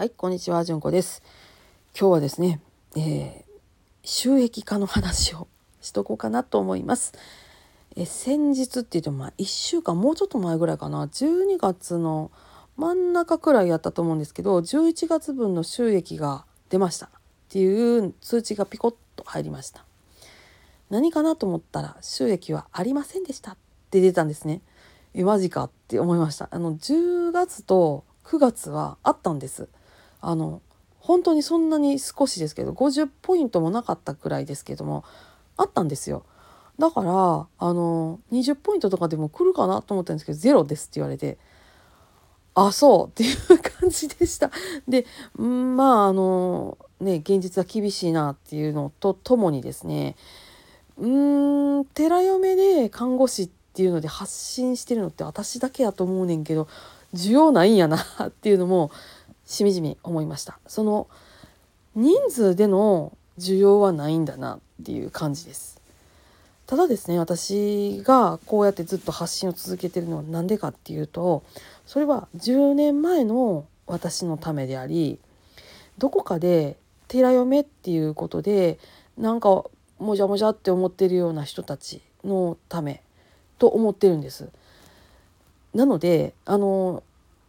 はい、こんにちは、じゅんこです。今日はですね、えー、収益化の話をしとこうかなと思います。え先日って言ってもまあ1週間もうちょっと前ぐらいかな。12月の真ん中くらいやったと思うんですけど11月分の収益が出ましたっていう通知がピコッと入りました。何かなと思ったら収益はありませんでしたって出たんですね。えマジかって思いました。あの10月と9月はあったんです。あの本当にそんなに少しですけど50ポイントもなかったくらいですけどもあったんですよ。だからあの20ポイントとかでも来るかなと思ったんですけどゼロですって言われてあそうっていう感じでした。でまああのね現実は厳しいなっていうのとともにですねうーん寺嫁で看護師っていうので発信してるのって私だけやと思うねんけど需要ないんやなっていうのもしみじみ思いましたその人数での需要はないんだなっていう感じですただですね私がこうやってずっと発信を続けてるのは何でかっていうとそれは10年前の私のためでありどこかで寺嫁っていうことでなんかもじゃもじゃって思ってるような人たちのためと思ってるんです。なのであの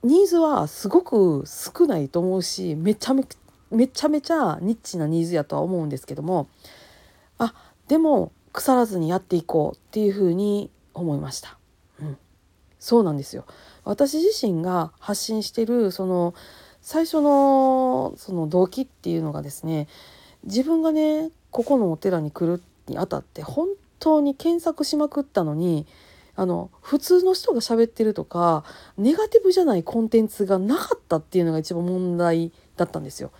ニーズはすごく少ないと思うしめちゃめめちゃめちゃニッチなニーズやとは思うんですけどもあでも腐らずにやっていこうっていうふうに思いました。うん、そうなんですよ私自身が発信してるその最初のその動機っていうのがですね自分がねここのお寺に来るにあたって本当に検索しまくったのにあの普通の人が喋ってるとかネガティブじゃないコンテンツがなかったっていうのが一番問題だったんですよ。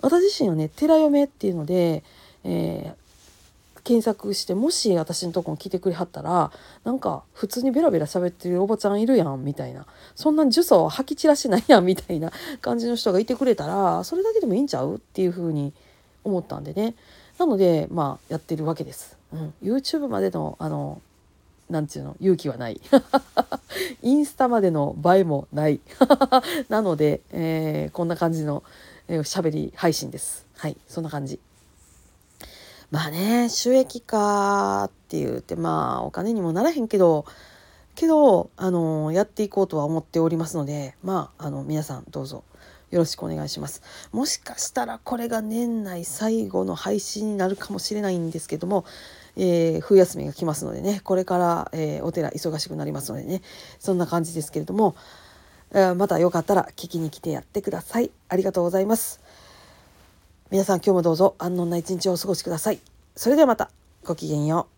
私自身はね寺嫁っていうので、えー、検索してもし私のとこに来てくれはったらなんか普通にベラベラ喋ってるおばちゃんいるやんみたいなそんな呪詛を吐き散らしてないやんみたいな 感じの人がいてくれたらそれだけでもいいんちゃうっていうふうに思ったんでねなのでまあやってるわけです。うん、YouTube までのあのなんていうの勇気はない。インスタまでの映えもない。なので、えー、こんな感じの、えー、り配信です。はいそんな感じ。まあね収益化って言ってまあお金にもならへんけどけどあのやっていこうとは思っておりますのでまああの皆さんどうぞ。よろしくお願いします。もしかしたらこれが年内最後の配信になるかもしれないんですけどもえー、冬休みが来ますのでねこれから、えー、お寺忙しくなりますのでねそんな感じですけれども、えー、またよかったら聞きに来てやってください。ありがとうございます。皆さん今日もどうぞ安穏な一日をお過ごしください。それではまた。ごきげんよう。